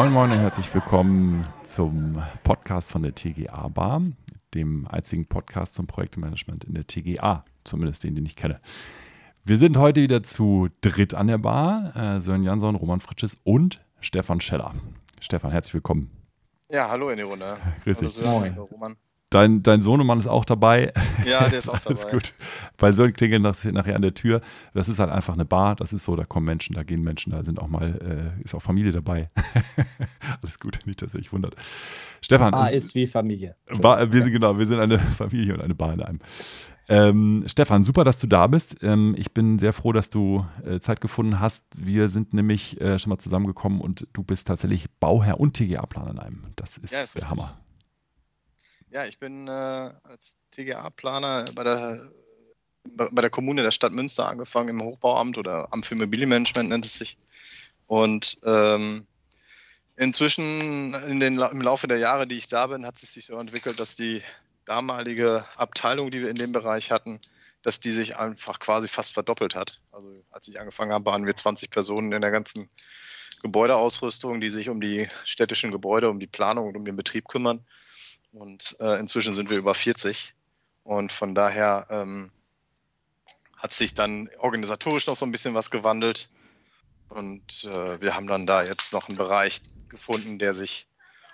Moin Moin und herzlich willkommen zum Podcast von der TGA Bar, dem einzigen Podcast zum Projektmanagement in der TGA, zumindest den, den ich kenne. Wir sind heute wieder zu dritt an der Bar. Äh, Sören Jansson, Roman Fritsches und Stefan Scheller. Stefan, herzlich willkommen. Ja, hallo in die Runde. Grüß dich. Sören, Roman. Dein, dein Sohnemann ist auch dabei. Ja, der ist auch dabei. Alles gut. Bei Sören klingelt das nachher an der Tür. Das ist halt einfach eine Bar. Das ist so, da kommen Menschen, da gehen Menschen, da sind auch mal, äh, ist auch Familie dabei. Alles gut, nicht, dass ihr euch wundert. Stefan. Bar ist wie Familie. Bar, wir sind genau, wir sind eine Familie und eine Bar in einem. Ähm, Stefan, super, dass du da bist. Ähm, ich bin sehr froh, dass du äh, Zeit gefunden hast. Wir sind nämlich äh, schon mal zusammengekommen und du bist tatsächlich Bauherr und TGA-Planer in einem. Das ist, Ja, ist der richtig. Hammer. Ja, ich bin äh, als TGA-Planer bei der, bei der Kommune der Stadt Münster angefangen im Hochbauamt oder Amt für Immobilienmanagement nennt es sich. Und ähm, inzwischen in den, im Laufe der Jahre, die ich da bin, hat es sich so entwickelt, dass die damalige Abteilung, die wir in dem Bereich hatten, dass die sich einfach quasi fast verdoppelt hat. Also als ich angefangen habe, waren wir 20 Personen in der ganzen Gebäudeausrüstung, die sich um die städtischen Gebäude, um die Planung und um den Betrieb kümmern. Und äh, inzwischen sind wir über 40. Und von daher ähm, hat sich dann organisatorisch noch so ein bisschen was gewandelt. Und äh, wir haben dann da jetzt noch einen Bereich gefunden, der sich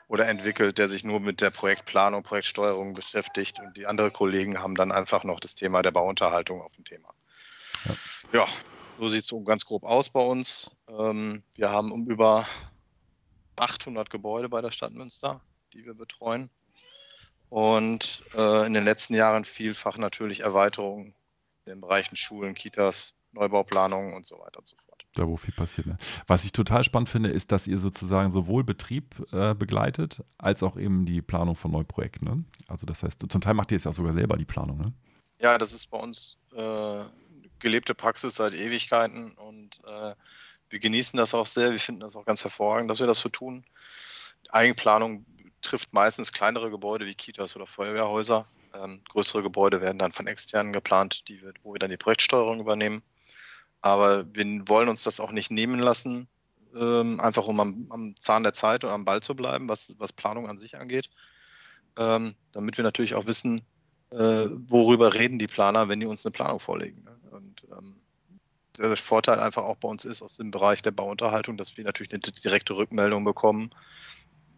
oder entwickelt, der sich nur mit der Projektplanung, Projektsteuerung beschäftigt. Und die anderen Kollegen haben dann einfach noch das Thema der Bauunterhaltung auf dem Thema. Ja, so sieht es so ganz grob aus bei uns. Ähm, wir haben um über 800 Gebäude bei der Stadt Münster, die wir betreuen. Und äh, in den letzten Jahren vielfach natürlich Erweiterungen in den Bereichen Schulen, Kitas, Neubauplanungen und so weiter und so fort. Da, wo viel passiert. Ne? Was ich total spannend finde, ist, dass ihr sozusagen sowohl Betrieb äh, begleitet, als auch eben die Planung von Neuprojekten. Ne? Also das heißt, zum Teil macht ihr es ja auch sogar selber, die Planung. Ne? Ja, das ist bei uns äh, gelebte Praxis seit Ewigkeiten und äh, wir genießen das auch sehr. Wir finden das auch ganz hervorragend, dass wir das so tun. Eigenplanung trifft meistens kleinere Gebäude wie Kitas oder Feuerwehrhäuser. Ähm, größere Gebäude werden dann von externen geplant, die wir, wo wir dann die Projektsteuerung übernehmen. Aber wir wollen uns das auch nicht nehmen lassen, ähm, einfach um am, am Zahn der Zeit und am Ball zu bleiben, was, was Planung an sich angeht. Ähm, damit wir natürlich auch wissen, äh, worüber reden die Planer, wenn die uns eine Planung vorlegen. Ne? Und ähm, der Vorteil einfach auch bei uns ist aus dem Bereich der Bauunterhaltung, dass wir natürlich eine direkte Rückmeldung bekommen,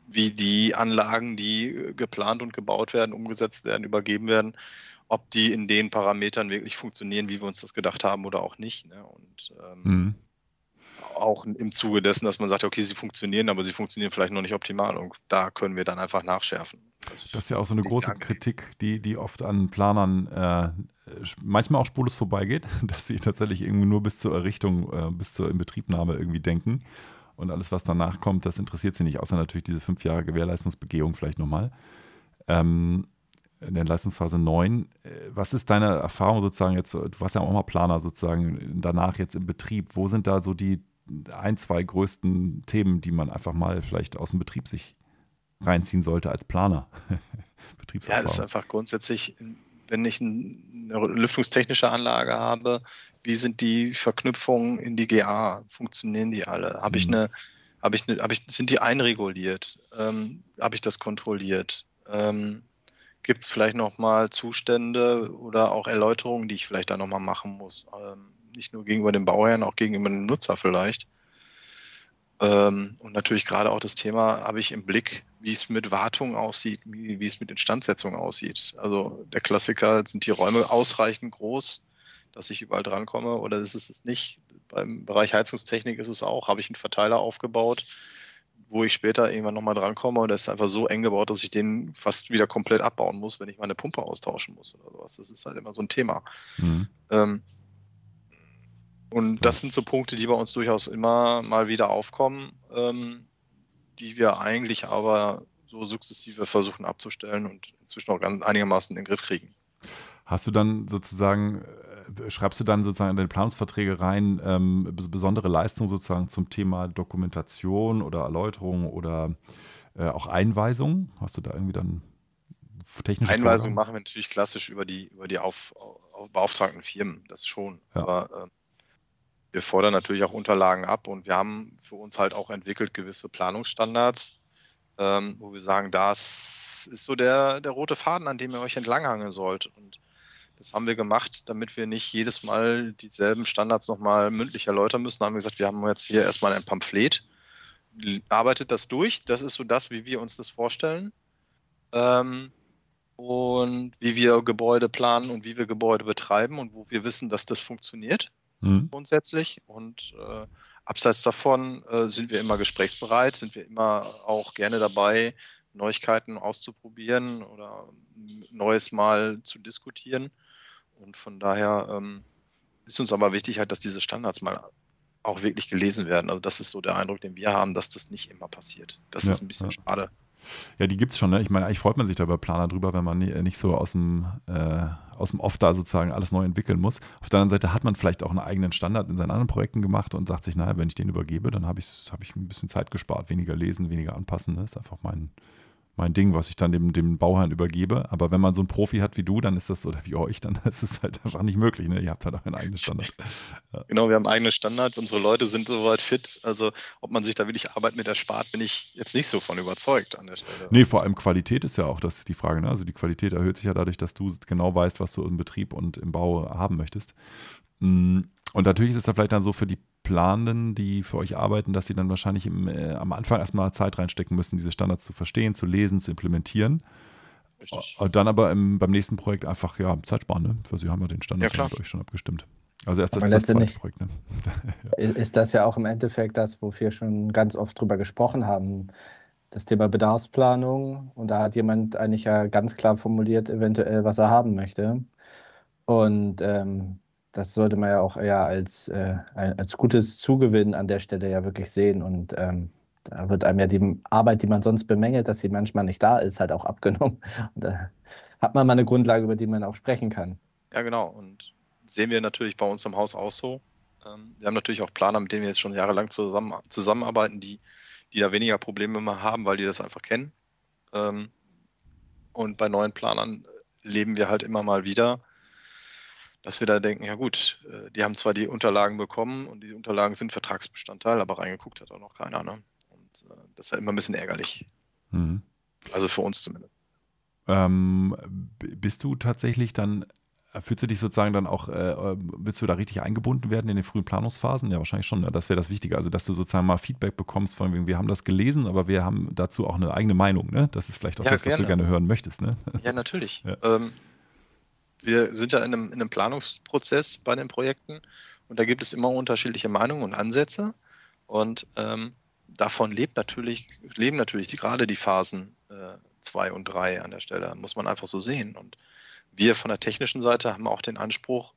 wie die Anlagen, die äh, geplant und gebaut werden, umgesetzt werden, übergeben werden, ob die in den Parametern wirklich funktionieren, wie wir uns das gedacht haben oder auch nicht. Ne? Und ähm, Mhm. auch im Zuge dessen, dass man sagt, okay, sie funktionieren, aber sie funktionieren vielleicht noch nicht optimal und da können wir dann einfach nachschärfen. Das ist ja auch so eine große. Kritik, die, die oft an Planern äh, manchmal auch spurlos vorbeigeht, dass sie tatsächlich irgendwie nur bis zur Errichtung, äh, bis zur Inbetriebnahme irgendwie denken. Und alles, was danach kommt, das interessiert sie nicht, außer natürlich diese fünf Jahre Gewährleistungsbegehung vielleicht nochmal. Ähm, in der Leistungsphase 9. Äh, Was ist deine Erfahrung sozusagen jetzt? Du warst ja auch mal Planer sozusagen danach jetzt im Betrieb. Wo sind da so die ein, zwei größten Themen, die man einfach mal vielleicht aus dem Betrieb sich reinziehen sollte als Planer? Ja, das ist einfach grundsätzlich, wenn ich ein- eine lüftungstechnische Anlage habe, wie sind die Verknüpfungen in die GA? Funktionieren die alle? Habe ich Mhm. eine, habe ich eine, habe ich, sind die einreguliert? Ähm, habe ich das kontrolliert? Ähm, Gibt es vielleicht nochmal Zustände oder auch Erläuterungen, die ich vielleicht da nochmal machen muss? Ähm, nicht nur gegenüber dem Bauherrn, auch gegenüber dem Nutzer vielleicht. Ähm, und natürlich gerade auch das Thema habe ich im Blick, wie es mit Wartung aussieht, wie, wie es mit Instandsetzung aussieht. Also der Klassiker, sind die Räume ausreichend groß, dass ich überall drankomme oder ist es es nicht? Beim Bereich Heizungstechnik ist es auch, habe ich einen Verteiler aufgebaut, wo ich später irgendwann nochmal drankomme und der ist einfach so eng gebaut, dass ich den fast wieder komplett abbauen muss, wenn ich meine Pumpe austauschen muss oder sowas. Das ist halt immer so ein Thema. Mhm. Ähm, und das sind so Punkte, die bei uns durchaus immer mal wieder aufkommen, ähm, die wir eigentlich aber so sukzessive versuchen abzustellen und inzwischen auch ganz einigermaßen in den Griff kriegen. Hast du dann sozusagen, äh, schreibst du dann sozusagen in deine Planungsverträge rein, ähm, bes- besondere Leistungen sozusagen zum Thema Dokumentation oder Erläuterung oder äh, auch Einweisung? Hast du da irgendwie dann technische Einweisungen Vorgaben? machen wir natürlich klassisch über die, über die auf, auf beauftragten Firmen, das schon. Ja. Aber ähm, wir fordern natürlich auch Unterlagen ab und wir haben für uns halt auch entwickelt gewisse Planungsstandards, ähm, wo wir sagen, das ist so der, der rote Faden, an dem ihr euch entlanghangeln sollt. Und das haben wir gemacht, damit wir nicht jedes Mal dieselben Standards nochmal mündlich erläutern müssen. Da haben wir gesagt, wir haben jetzt hier erstmal ein Pamphlet, arbeitet das durch. Das ist so das, wie wir uns das vorstellen. Ähm, und wie wir Gebäude planen und wie wir Gebäude betreiben und wo wir wissen, dass das funktioniert mhm. grundsätzlich. Und äh, abseits davon äh, sind wir immer gesprächsbereit, sind wir immer auch gerne dabei, Neuigkeiten auszuprobieren oder Neues mal zu diskutieren. Und von daher ähm, ist uns aber wichtig halt, dass diese Standards mal auch wirklich gelesen werden. Also das ist so der Eindruck, den wir haben, dass das nicht immer passiert. Das ja, ist ein bisschen ja. schade. Ja, die gibt es schon. Ne? Ich meine, eigentlich freut man sich da über Planer drüber, wenn man nicht so aus dem, äh, aus dem Off da sozusagen alles neu entwickeln muss. Auf der anderen Seite hat man vielleicht auch einen eigenen Standard in seinen anderen Projekten gemacht und sagt sich, naja, wenn ich den übergebe, dann habe ich, hab ich ein bisschen Zeit gespart. Weniger lesen, weniger anpassen. Das ist einfach mein, mein Ding, was ich dann dem, dem Bauherrn übergebe. Aber wenn man so einen Profi hat wie du, dann ist das, oder wie euch, dann ist es halt einfach nicht möglich. Ne? Ihr habt halt auch einen eigenen Standard. Ja. Genau, wir haben einen eigenen Standard. Unsere Leute sind soweit fit. Also, ob man sich da wirklich Arbeit mit erspart, bin ich jetzt nicht so von überzeugt an der Stelle. Nee, vor allem Qualität ist ja auch das die Frage. Ne? Also, die Qualität erhöht sich ja dadurch, dass du genau weißt, was du im Betrieb und im Bau haben möchtest. Mm, und natürlich ist es da vielleicht dann so für die Planenden, die für euch arbeiten, dass sie dann wahrscheinlich im, äh, am Anfang erstmal Zeit reinstecken müssen, diese Standards zu verstehen, zu lesen, zu implementieren. Richtig. Und dann aber im, beim nächsten Projekt einfach ja, Zeit sparen, ne? Für sie haben ja den Standard ja, mit euch schon abgestimmt. Also erst das, das zweite Projekt. Ne? Ist das ja auch im Endeffekt das, wofür wir schon ganz oft drüber gesprochen haben. Das Thema Bedarfsplanung. Und da hat jemand eigentlich ja ganz klar formuliert, eventuell, was er haben möchte. Und ähm, das sollte man ja auch eher als, äh, als gutes Zugewinn an der Stelle ja wirklich sehen. Und ähm, da wird einem ja die Arbeit, die man sonst bemängelt, dass sie manchmal nicht da ist, halt auch abgenommen. Und da hat man mal eine Grundlage, über die man auch sprechen kann. Ja, genau. Und sehen wir natürlich bei uns im Haus auch so. Ähm, wir haben natürlich auch Planer, mit denen wir jetzt schon jahrelang zusammen, zusammenarbeiten, die, die da weniger Probleme immer haben, weil die das einfach kennen. Ähm, und bei neuen Planern leben wir halt immer mal wieder, dass wir da denken, ja gut, äh, die haben zwar die Unterlagen bekommen und die Unterlagen sind Vertragsbestandteil, aber reingeguckt hat auch noch keiner. Ne? Und äh, das ist halt immer ein bisschen ärgerlich. Mhm. Also für uns zumindest. Ähm, bist du tatsächlich dann, äh, fühlst du dich sozusagen dann auch, äh, willst du da richtig eingebunden werden in den frühen Planungsphasen? Ja, wahrscheinlich schon. Ne? Das wäre das Wichtige. Also, dass du sozusagen mal Feedback bekommst von wegen, wir haben das gelesen, aber wir haben dazu auch eine eigene Meinung. Ne? Das ist vielleicht auch ja, das, was gerne. du gerne hören möchtest. Ne? Ja, natürlich. Ja. Ähm, wir sind ja in einem, in einem Planungsprozess bei den Projekten und da gibt es immer unterschiedliche Meinungen und Ansätze. Und ähm, davon lebt natürlich, leben natürlich die, gerade die Phasen 2 äh, und 3 an der Stelle, muss man einfach so sehen. Und wir von der technischen Seite haben auch den Anspruch,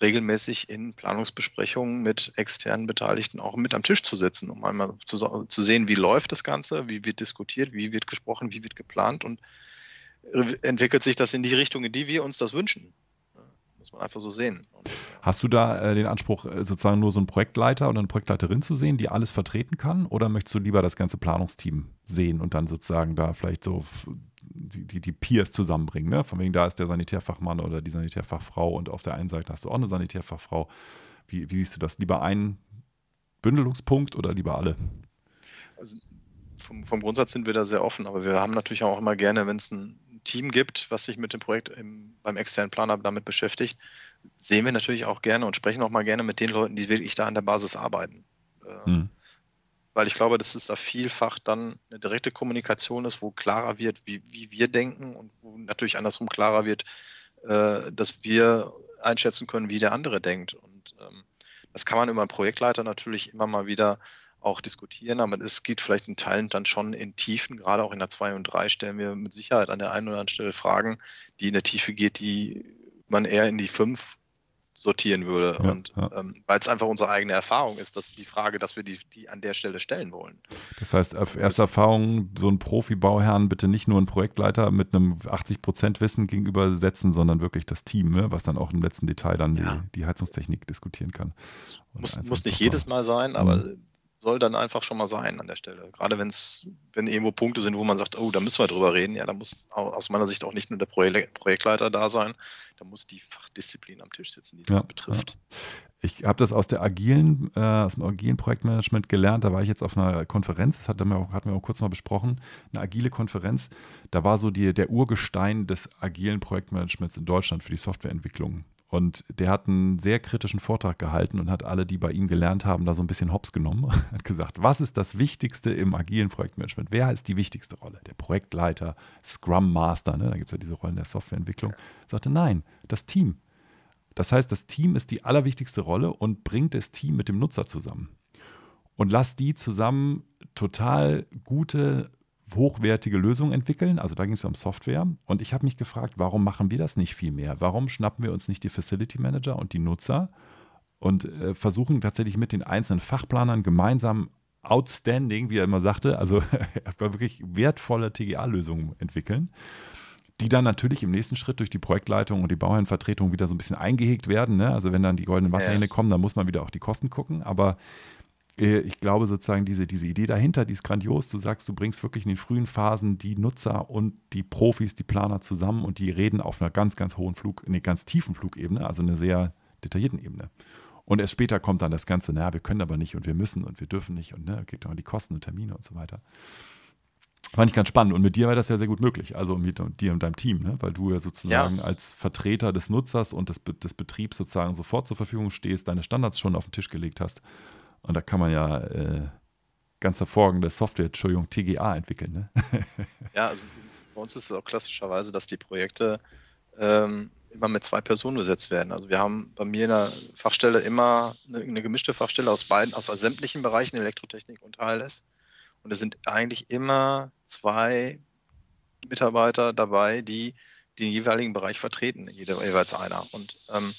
regelmäßig in Planungsbesprechungen mit externen Beteiligten auch mit am Tisch zu sitzen, um einmal zu, zu sehen, wie läuft das Ganze, wie wird diskutiert, wie wird gesprochen, wie wird geplant und entwickelt sich das in die Richtung, in die wir uns das wünschen. muss man einfach so sehen. Und, Hast du da äh, den Anspruch, äh, sozusagen nur so einen Projektleiter oder eine Projektleiterin zu sehen, die alles vertreten kann? Oder möchtest du lieber das ganze Planungsteam sehen und dann sozusagen da vielleicht so die, die, die Peers zusammenbringen? Ne? Von wegen, da ist der Sanitärfachmann oder die Sanitärfachfrau und auf der einen Seite hast du auch eine Sanitärfachfrau. Wie, wie siehst du das? Lieber einen Bündelungspunkt oder lieber alle? Also vom, vom Grundsatz sind wir da sehr offen, aber wir haben natürlich auch immer gerne, wenn es ein Team gibt, was sich mit dem Projekt im, beim externen Planer damit beschäftigt, sehen wir natürlich auch gerne und sprechen auch mal gerne mit den Leuten, die wirklich da an der Basis arbeiten. Mhm. Weil ich glaube, dass es da vielfach dann eine direkte Kommunikation ist, wo klarer wird, wie, wie wir denken und wo natürlich andersrum klarer wird, äh, dass wir einschätzen können, wie der andere denkt. Und ähm, das kann man über einen Projektleiter natürlich immer mal wieder auch diskutieren, aber es geht vielleicht in Teilen dann schon in Tiefen, gerade auch in der 2 und 3 stellen wir mit Sicherheit an der einen oder anderen Stelle Fragen, die in der Tiefe geht, die man eher in die 5 sortieren würde. Ja, und ja. ähm, weil es einfach unsere eigene Erfahrung ist, dass die Frage, dass wir die, die an der Stelle stellen wollen. Das heißt, auf erste Erfahrung, so ein Profi-Bauherrn bitte nicht nur einen Projektleiter mit einem 80% Wissen gegenübersetzen, sondern wirklich das Team, ne, was dann auch im letzten Detail dann ja. die, die Heizungstechnik diskutieren kann. Muss, muss nicht jedes Mal sein, aber mhm soll dann einfach schon mal sein an der Stelle. Gerade wenn es, wenn irgendwo Punkte sind, wo man sagt, oh, da müssen wir drüber reden, ja, da muss aus meiner Sicht auch nicht nur der Projektleiter da sein, da muss die Fachdisziplin am Tisch sitzen, die das ja, betrifft. Ja. Ich habe das aus der agilen, äh, aus dem agilen Projektmanagement gelernt. Da war ich jetzt auf einer Konferenz, das hatten wir auch, hatten wir auch kurz mal besprochen, eine agile Konferenz. Da war so die, der Urgestein des agilen Projektmanagements in Deutschland für die Softwareentwicklung. Und der hat einen sehr kritischen Vortrag gehalten und hat alle, die bei ihm gelernt haben, da so ein bisschen hops genommen. hat gesagt, was ist das Wichtigste im agilen Projektmanagement? Wer ist die wichtigste Rolle? Der Projektleiter, Scrum Master, ne? da gibt es ja diese Rollen der Softwareentwicklung. Er sagte, nein, das Team. Das heißt, das Team ist die allerwichtigste Rolle und bringt das Team mit dem Nutzer zusammen. Und lasst die zusammen total gute hochwertige Lösungen entwickeln. Also da ging es um Software. Und ich habe mich gefragt, warum machen wir das nicht viel mehr? Warum schnappen wir uns nicht die Facility Manager und die Nutzer und äh, versuchen tatsächlich mit den einzelnen Fachplanern gemeinsam outstanding, wie er immer sagte, also wirklich wertvolle TGA-Lösungen entwickeln, die dann natürlich im nächsten Schritt durch die Projektleitung und die Bauherrenvertretung wieder so ein bisschen eingehegt werden. Ne? Also wenn dann die goldenen Wasserhähne kommen, dann muss man wieder auch die Kosten gucken. Aber ich glaube sozusagen, diese, diese Idee dahinter, die ist grandios. Du sagst, du bringst wirklich in den frühen Phasen die Nutzer und die Profis, die Planer zusammen und die reden auf einer ganz, ganz hohen Flug, einer ganz tiefen Flugebene, also einer sehr detaillierten Ebene. Und erst später kommt dann das Ganze, naja, wir können aber nicht und wir müssen und wir dürfen nicht und ne, geht dann die Kosten und Termine und so weiter. Fand ich ganz spannend. Und mit dir war das ja sehr gut möglich, also mit dir und deinem Team, ne? weil du ja sozusagen ja. als Vertreter des Nutzers und des, des Betriebs sozusagen sofort zur Verfügung stehst, deine Standards schon auf den Tisch gelegt hast und da kann man ja äh, ganz hervorragende Software, Entschuldigung, TGA entwickeln. Ne? ja, also bei uns ist es auch klassischerweise, dass die Projekte ähm, immer mit zwei Personen besetzt werden. Also wir haben bei mir in der Fachstelle immer eine, eine gemischte Fachstelle aus beiden, aus sämtlichen Bereichen, Elektrotechnik und HLS. Und es sind eigentlich immer zwei Mitarbeiter dabei, die den jeweiligen Bereich vertreten, jeder, jeweils einer. Und ähm,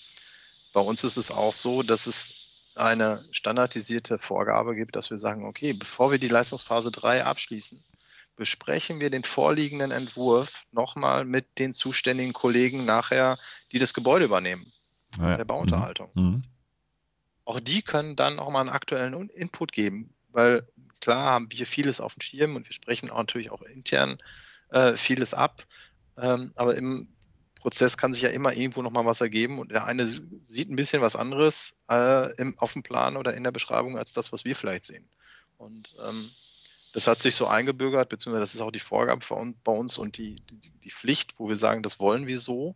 bei uns ist es auch so, dass es eine standardisierte Vorgabe gibt, dass wir sagen, okay, bevor wir die Leistungsphase 3 abschließen, besprechen wir den vorliegenden Entwurf nochmal mit den zuständigen Kollegen nachher, die das Gebäude übernehmen, ah ja. der Bauunterhaltung. Mhm. mhm. Auch die können dann auch mal einen aktuellen Input geben, weil klar haben wir vieles auf dem Schirm und wir sprechen auch natürlich auch intern äh, vieles ab. Ähm, aber im Prozess kann sich ja immer irgendwo nochmal was ergeben und der eine sieht ein bisschen was anderes äh, im, auf dem Plan oder in der Beschreibung als das, was wir vielleicht sehen. Und ähm, das hat sich so eingebürgert, beziehungsweise das ist auch die Vorgabe bei uns und die, die, die Pflicht, wo wir sagen, das wollen wir so,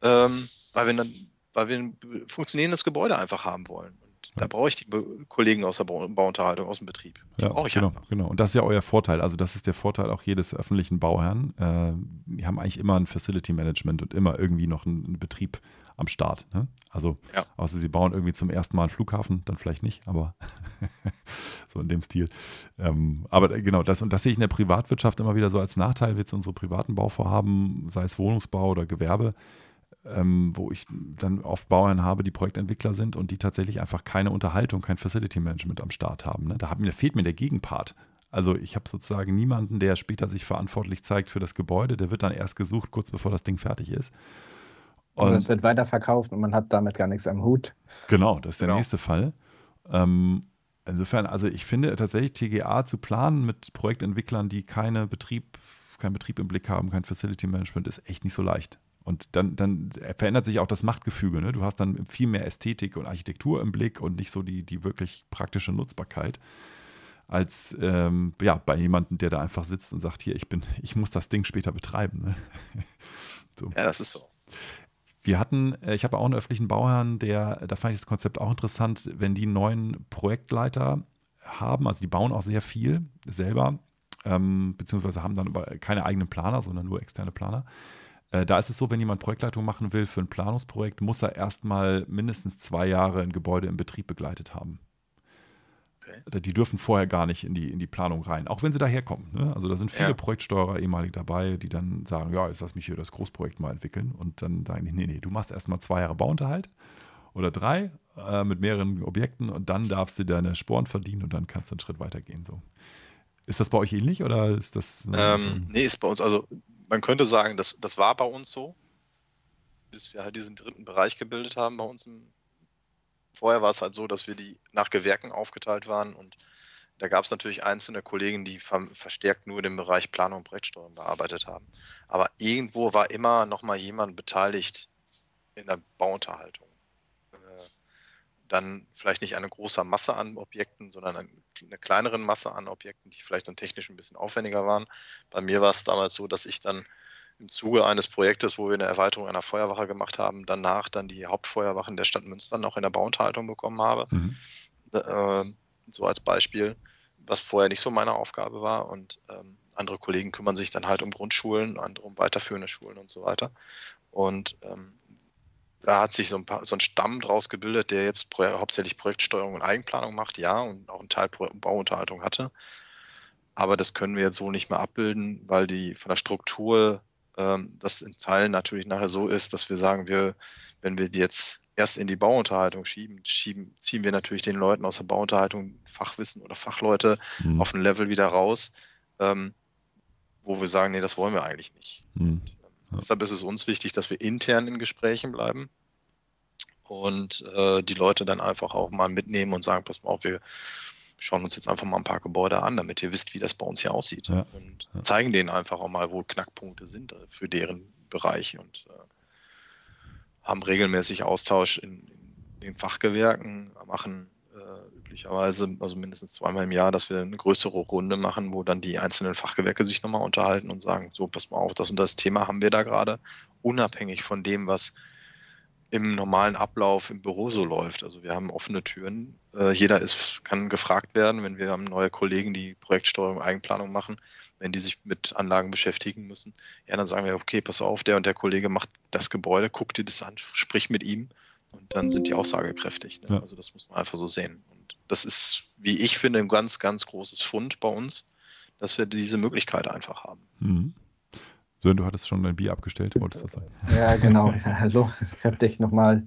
ähm, weil, wir dann, weil wir ein funktionierendes Gebäude einfach haben wollen. Da brauche ich die Kollegen aus der Bauunterhaltung, aus dem Betrieb. Die ja, brauche ich genau, einfach. Genau. Und das ist ja euer Vorteil. Also, das ist der Vorteil auch jedes öffentlichen Bauherrn. Äh, die haben eigentlich immer ein Facility Management und immer irgendwie noch einen Betrieb am Start. Ne? Also, ja. außer sie bauen irgendwie zum ersten Mal einen Flughafen, dann vielleicht nicht, aber so in dem Stil. Ähm, aber genau, das und das sehe ich in der Privatwirtschaft immer wieder so als Nachteil, jetzt unsere privaten Bauvorhaben, sei es Wohnungsbau oder Gewerbe ähm, wo ich dann oft Bauern habe, die Projektentwickler sind und die tatsächlich einfach keine Unterhaltung, kein Facility Management am Start haben. Ne? Da, hat, da fehlt mir der Gegenpart. Also ich habe sozusagen niemanden, der später sich verantwortlich zeigt für das Gebäude. Der wird dann erst gesucht, kurz bevor das Ding fertig ist. Und es wird weiterverkauft und man hat damit gar nichts am Hut. Genau, das ist der genau. nächste Fall. Ähm, insofern, also ich finde tatsächlich TGA zu planen mit Projektentwicklern, die keine Betrieb, keinen Betrieb im Blick haben, kein Facility Management, ist echt nicht so leicht. Und dann, dann verändert sich auch das Machtgefüge. Ne? Du hast dann viel mehr Ästhetik und Architektur im Blick und nicht so die, die wirklich praktische Nutzbarkeit als ähm, ja, bei jemandem, der da einfach sitzt und sagt, hier, ich bin, ich muss das Ding später betreiben. Ne? so. Ja, das ist so. Wir hatten, äh, ich habe auch einen öffentlichen Bauherrn, der, da fand ich das Konzept auch interessant, wenn die neuen Projektleiter haben, also die bauen auch sehr viel selber, ähm, beziehungsweise haben dann aber keine eigenen Planer, sondern nur externe Planer. Äh, da ist es so, wenn jemand Projektleitung machen will für ein Planungsprojekt, muss er erstmal mindestens zwei Jahre ein Gebäude im Betrieb begleitet haben. Okay. Die dürfen vorher gar nicht in die, in die Planung rein, auch wenn sie daherkommen. Ne? Also da sind viele ja. Projektsteuerer ehemalig dabei, die dann sagen, ja, jetzt lass mich hier das Großprojekt mal entwickeln. Und dann sagen die, nee, nee, du machst erstmal zwei Jahre Bauunterhalt oder drei äh, mit mehreren Objekten und dann darfst du deine Sporen verdienen und dann kannst du einen Schritt weitergehen. So. Ist das bei euch ähnlich oder ist das? Ähm, nee, ist bei uns, also man könnte sagen, das, das war bei uns so, bis wir halt diesen dritten Bereich gebildet haben bei uns. Im, vorher war es halt so, dass wir die nach Gewerken aufgeteilt waren und Da gab es natürlich einzelne Kollegen, die verstärkt nur den Bereich Planung und Projektsteuerung bearbeitet haben. Aber irgendwo war immer noch mal jemand beteiligt in der Bauunterhaltung. Dann vielleicht nicht eine große Masse an Objekten, sondern eine kleinere Masse an Objekten, die vielleicht dann technisch ein bisschen aufwendiger waren. Bei mir war es damals so, dass ich dann im Zuge eines Projektes, wo wir eine Erweiterung einer Feuerwache gemacht haben, danach dann die Hauptfeuerwachen der Stadt Münster noch in der Bauunterhaltung bekommen habe. Mhm. Äh, so als Beispiel, was vorher nicht so meine Aufgabe war. Und ähm, andere Kollegen kümmern sich dann halt um Grundschulen, andere um weiterführende Schulen und so weiter. Und ähm, da hat sich so ein, paar, so ein Stamm draus gebildet, der jetzt pro, hauptsächlich Projektsteuerung und Eigenplanung macht, ja, und auch einen Teil Bauunterhaltung hatte. Aber das können wir jetzt so nicht mehr abbilden, weil die von der Struktur ähm, das in Teilen natürlich nachher so ist, dass wir sagen, wir, wenn wir die jetzt erst in die Bauunterhaltung schieben, schieben, ziehen wir natürlich den Leuten aus der Bauunterhaltung Fachwissen oder Fachleute mhm. auf ein Level wieder raus, ähm, wo wir sagen, nee, das wollen wir eigentlich nicht. Mhm. Deshalb ist es uns wichtig, dass wir intern in Gesprächen bleiben und äh, die Leute dann einfach auch mal mitnehmen und sagen, pass mal auf, wir schauen uns jetzt einfach mal ein paar Gebäude an, damit ihr wisst, wie das bei uns hier aussieht. Ja. Und ja. zeigen denen einfach auch mal, wo Knackpunkte sind äh, für deren Bereich und äh, haben regelmäßig Austausch in, in den Fachgewerken, machen üblicherweise, also mindestens zweimal im Jahr, dass wir eine größere Runde machen, wo dann die einzelnen Fachgewerke sich nochmal unterhalten und sagen, so, pass mal auf, das und das Thema haben wir da gerade, unabhängig von dem, was im normalen Ablauf im Büro so läuft. Also wir haben offene Türen. Äh, jeder ist, kann gefragt werden, wenn wir haben neue Kollegen, die Projektsteuerung, Eigenplanung machen, wenn die sich mit Anlagen beschäftigen müssen. Ja, dann sagen wir, okay, pass auf, der und der Kollege macht das Gebäude, guck dir das an, sprich mit ihm und dann sind die aussagekräftig. Ne? Ja. Also das muss man einfach so sehen. Das ist, wie ich finde, ein ganz, ganz großes Fund bei uns, dass wir diese Möglichkeit einfach haben. Mhm. So, du hattest schon dein Bier abgestellt, wolltest du das sagen? Ja, genau. Hallo, ich habe dich nochmal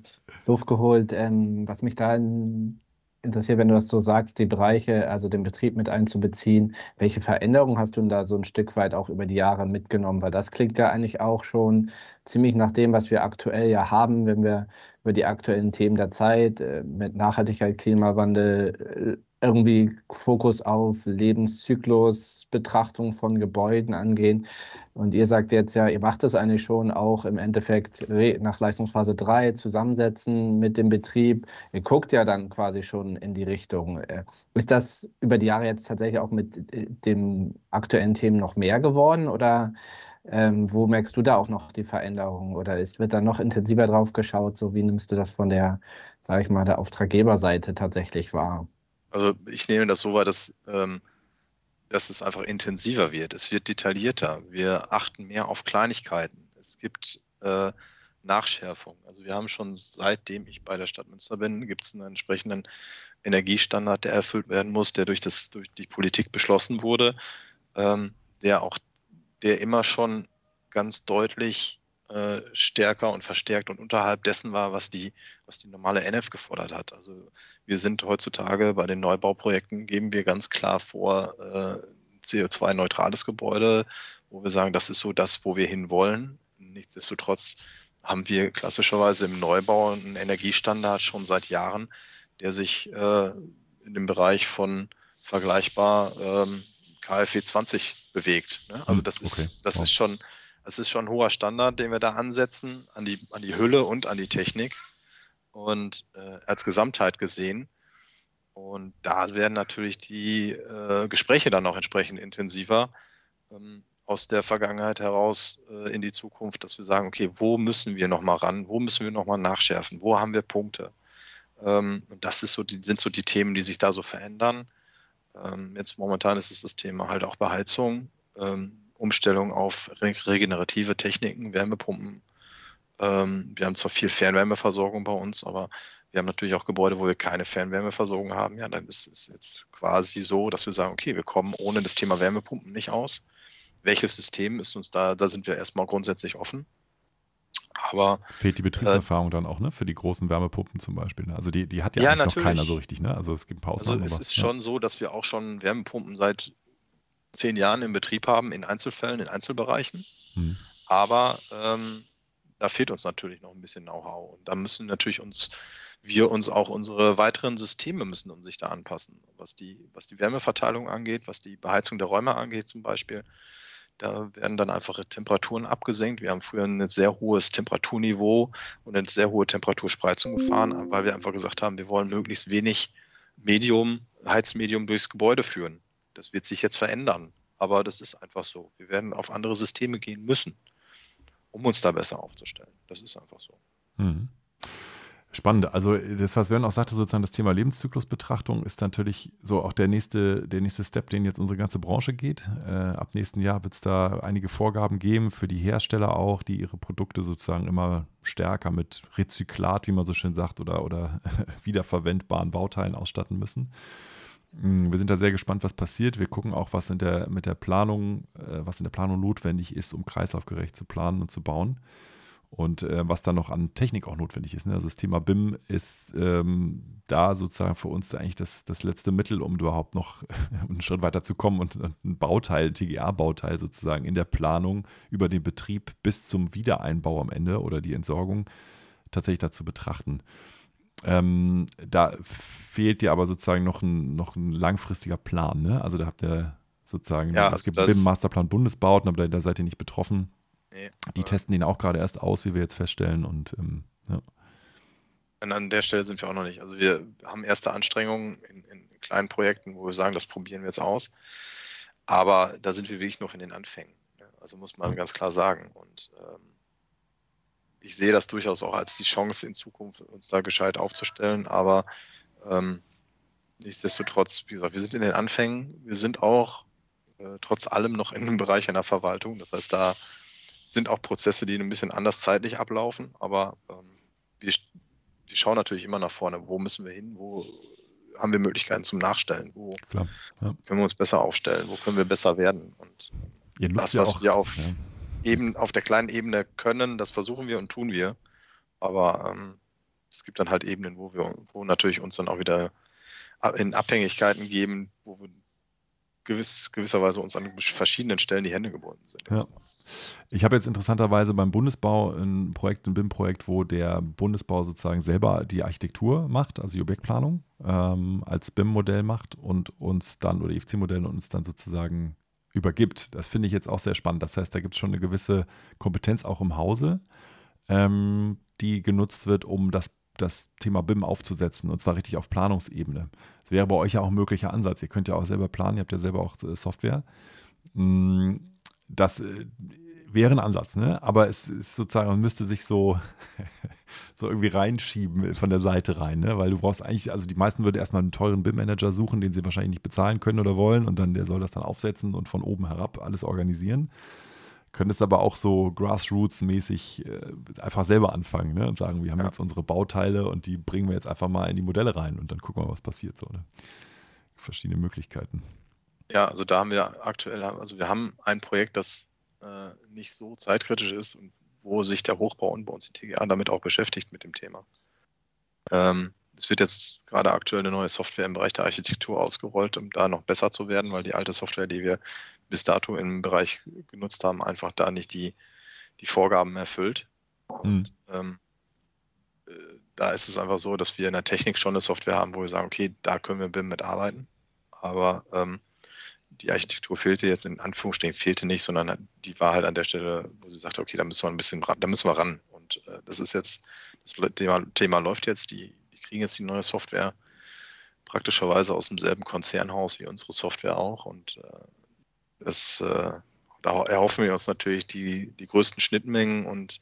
Luft geholt. Ähm, was mich da interessiert, wenn du das so sagst, die Bereiche, also den Betrieb mit einzubeziehen, welche Veränderungen hast du denn da so ein Stück weit auch über die Jahre mitgenommen? Weil das klingt ja eigentlich auch schon ziemlich nach dem, was wir aktuell ja haben, wenn wir über die aktuellen Themen der Zeit äh, mit Nachhaltigkeit, Klimawandel, äh, irgendwie Fokus auf Lebenszyklus, Betrachtung von Gebäuden angehen. Und ihr sagt jetzt ja, ihr macht das eigentlich schon auch im Endeffekt nach Leistungsphase 3 zusammensetzen mit dem Betrieb. Ihr guckt ja dann quasi schon in die Richtung. Äh, ist das über die Jahre jetzt tatsächlich auch mit den aktuellen Themen noch mehr geworden oder ähm, wo merkst du da auch noch die Veränderung oder ist, wird da noch intensiver drauf geschaut? So wie nimmst du das von der, sage ich mal, der Auftraggeberseite tatsächlich wahr? Also ich nehme das so weit, dass, ähm, dass es einfach intensiver wird. Es wird detaillierter. Wir achten mehr auf Kleinigkeiten. Es gibt äh, Nachschärfung. Also wir haben schon seitdem ich bei der Stadt Münster bin, gibt es einen entsprechenden Energiestandard, der erfüllt werden muss, der durch, das, durch die Politik beschlossen wurde, ähm, der auch, der immer schon ganz deutlich äh, stärker und verstärkt und unterhalb dessen war, was die, was die normale NF gefordert hat. Also wir sind heutzutage bei den Neubauprojekten, geben wir ganz klar vor, äh, CO2-neutrales Gebäude, wo wir sagen, das ist so das, wo wir hinwollen. Nichtsdestotrotz haben wir klassischerweise im Neubau einen Energiestandard schon seit Jahren, der sich äh, in dem Bereich von vergleichbar ähm, KfW 20 bewegt. Ne? Also hm, das ist, okay. das ist schon das ist schon ein hoher Standard, den wir da ansetzen, an die, an die Hülle und an die Technik und äh, als Gesamtheit gesehen. Und da werden natürlich die äh, Gespräche dann auch entsprechend intensiver ähm, aus der Vergangenheit heraus äh, in die Zukunft, dass wir sagen, okay, wo müssen wir nochmal ran, wo müssen wir nochmal nachschärfen, wo haben wir Punkte? Ähm, und das ist so die, sind so die Themen, die sich da so verändern. Ähm, jetzt momentan ist es das Thema halt auch Beheizung. Ähm, Umstellung auf regenerative Techniken, Wärmepumpen. Ähm, wir haben zwar viel Fernwärmeversorgung bei uns, aber wir haben natürlich auch Gebäude, wo wir keine Fernwärmeversorgung haben. Ja, dann ist es jetzt quasi so, dass wir sagen, okay, wir kommen ohne das Thema Wärmepumpen nicht aus. Welches System ist uns da, da sind wir erstmal grundsätzlich offen. Aber fehlt die Betriebserfahrung äh, dann auch, ne? Für die großen Wärmepumpen zum Beispiel. Ne? Also die, die hat ja, ja noch keiner so richtig, ne? Also es gibt ein paar Ausnahmen. Also es ist aber, schon so, dass wir auch schon Wärmepumpen seit zehn Jahren im Betrieb haben, in Einzelfällen, in Einzelbereichen. Mhm. Aber ähm, da fehlt uns natürlich noch ein bisschen Know-how. Und da müssen natürlich uns wir uns auch unsere weiteren Systeme müssen um sich da anpassen, was die, was die Wärmeverteilung angeht, was die Beheizung der Räume angeht zum Beispiel. Da werden dann einfach Temperaturen abgesenkt. Wir haben früher ein sehr hohes Temperaturniveau und eine sehr hohe Temperaturspreizung gefahren, weil wir einfach gesagt haben, wir wollen möglichst wenig Medium, Heizmedium durchs Gebäude führen. Das wird sich jetzt verändern, aber das ist einfach so. Wir werden auf andere Systeme gehen müssen, um uns da besser aufzustellen. Das ist einfach so. Mhm. Spannend. Also das, was Sven auch sagte, sozusagen das Thema Lebenszyklusbetrachtung ist natürlich so auch der nächste, der nächste Step, den jetzt unsere ganze Branche geht. Äh, ab nächsten Jahr wird es da einige Vorgaben geben für die Hersteller auch, die ihre Produkte sozusagen immer stärker mit Rezyklat, wie man so schön sagt, oder, oder wiederverwendbaren Bauteilen ausstatten müssen. Mm, wir sind da sehr gespannt, was passiert. Wir gucken auch, was in der, mit der Planung, äh, was in der Planung notwendig ist, um kreislaufgerecht zu planen und zu bauen und äh, was da noch an Technik auch notwendig ist. Ne? Also das Thema BIM ist ähm, da sozusagen für uns eigentlich das, das letzte Mittel, um überhaupt noch einen Schritt weiter zu kommen und, und ein Bauteil, TGA-Bauteil sozusagen in der Planung über den Betrieb bis zum Wiedereinbau am Ende oder die Entsorgung tatsächlich dazu betrachten. Ähm, da fehlt dir aber sozusagen noch ein, noch ein langfristiger Plan. Ne? Also da habt ihr sozusagen, ja, es gibt BIM-Masterplan Bundesbauten, aber da, da seid ihr nicht betroffen. Nee, die testen den auch gerade erst aus, wie wir jetzt feststellen. Und ähm, ja. Und an der Stelle sind wir auch noch nicht. Also wir haben erste Anstrengungen in, in, kleinen Projekten, wo wir sagen, das probieren wir jetzt aus. Aber da sind wir wirklich noch in den Anfängen. Also muss man ganz klar sagen. Und ähm, ich sehe das durchaus auch als die Chance in Zukunft, uns da gescheit aufzustellen. Aber ähm, nichtsdestotrotz, wie gesagt, wir sind in den Anfängen. Wir sind auch äh, trotz allem noch in einem Bereich einer Verwaltung. Das heißt, da sind auch Prozesse, die ein bisschen anders zeitlich ablaufen, aber ähm, wir, wir schauen natürlich immer nach vorne. Wo müssen wir hin? Wo haben wir Möglichkeiten zum Nachstellen? Wo Klar, ja. können wir uns besser aufstellen? Wo können wir besser werden? Und ähm, das, was auch, wir auf, ja. eben, auf der kleinen Ebene können, das versuchen wir und tun wir. Aber ähm, es gibt dann halt Ebenen, wo wir, wo natürlich uns dann auch wieder in Abhängigkeiten geben, wo wir gewiss, gewisserweise uns an verschiedenen Stellen die Hände gebunden sind. Ja. Ich habe jetzt interessanterweise beim Bundesbau ein Projekt, ein BIM-Projekt, wo der Bundesbau sozusagen selber die Architektur macht, also die Objektplanung ähm, als BIM-Modell macht und uns dann, oder IFC-Modell uns dann sozusagen übergibt. Das finde ich jetzt auch sehr spannend. Das heißt, da gibt es schon eine gewisse Kompetenz auch im Hause, ähm, die genutzt wird, um das, das Thema BIM aufzusetzen und zwar richtig auf Planungsebene. Das wäre bei euch ja auch ein möglicher Ansatz. Ihr könnt ja auch selber planen, ihr habt ja selber auch äh, Software. Das äh, wäre ein Ansatz, ne? Aber es ist sozusagen, man müsste sich so, so irgendwie reinschieben von der Seite rein, ne? Weil du brauchst eigentlich, also die meisten würden erstmal einen teuren BIM-Manager suchen, den sie wahrscheinlich nicht bezahlen können oder wollen und dann der soll das dann aufsetzen und von oben herab alles organisieren. Könntest aber auch so Grassroots-mäßig äh, einfach selber anfangen ne? und sagen, wir haben ja. jetzt unsere Bauteile und die bringen wir jetzt einfach mal in die Modelle rein und dann gucken wir, was passiert. So, ne? Verschiedene Möglichkeiten. Ja, also da haben wir aktuell, also wir haben ein Projekt, das äh, nicht so zeitkritisch ist und wo sich der Hochbau und bei uns die TGA damit auch beschäftigt mit dem Thema. Ähm, es wird jetzt gerade aktuell eine neue Software im Bereich der Architektur ausgerollt, um da noch besser zu werden, weil die alte Software, die wir bis dato im Bereich genutzt haben, einfach da nicht die, die Vorgaben erfüllt. Und, mhm. ähm, äh, da ist es einfach so, dass wir in der Technik schon eine Software haben, wo wir sagen, okay, da können wir BIM mitarbeiten. Aber ähm, die Architektur fehlte jetzt in Anführungsstrichen, fehlte nicht, sondern die war halt an der Stelle, wo sie sagte, okay, da müssen wir ein bisschen ran, da müssen wir ran. Und äh, das ist jetzt, das Thema, Thema läuft jetzt, die, die kriegen jetzt die neue Software praktischerweise aus demselben Konzernhaus wie unsere Software auch. Und äh, das, äh, da erhoffen wir uns natürlich die, die größten Schnittmengen und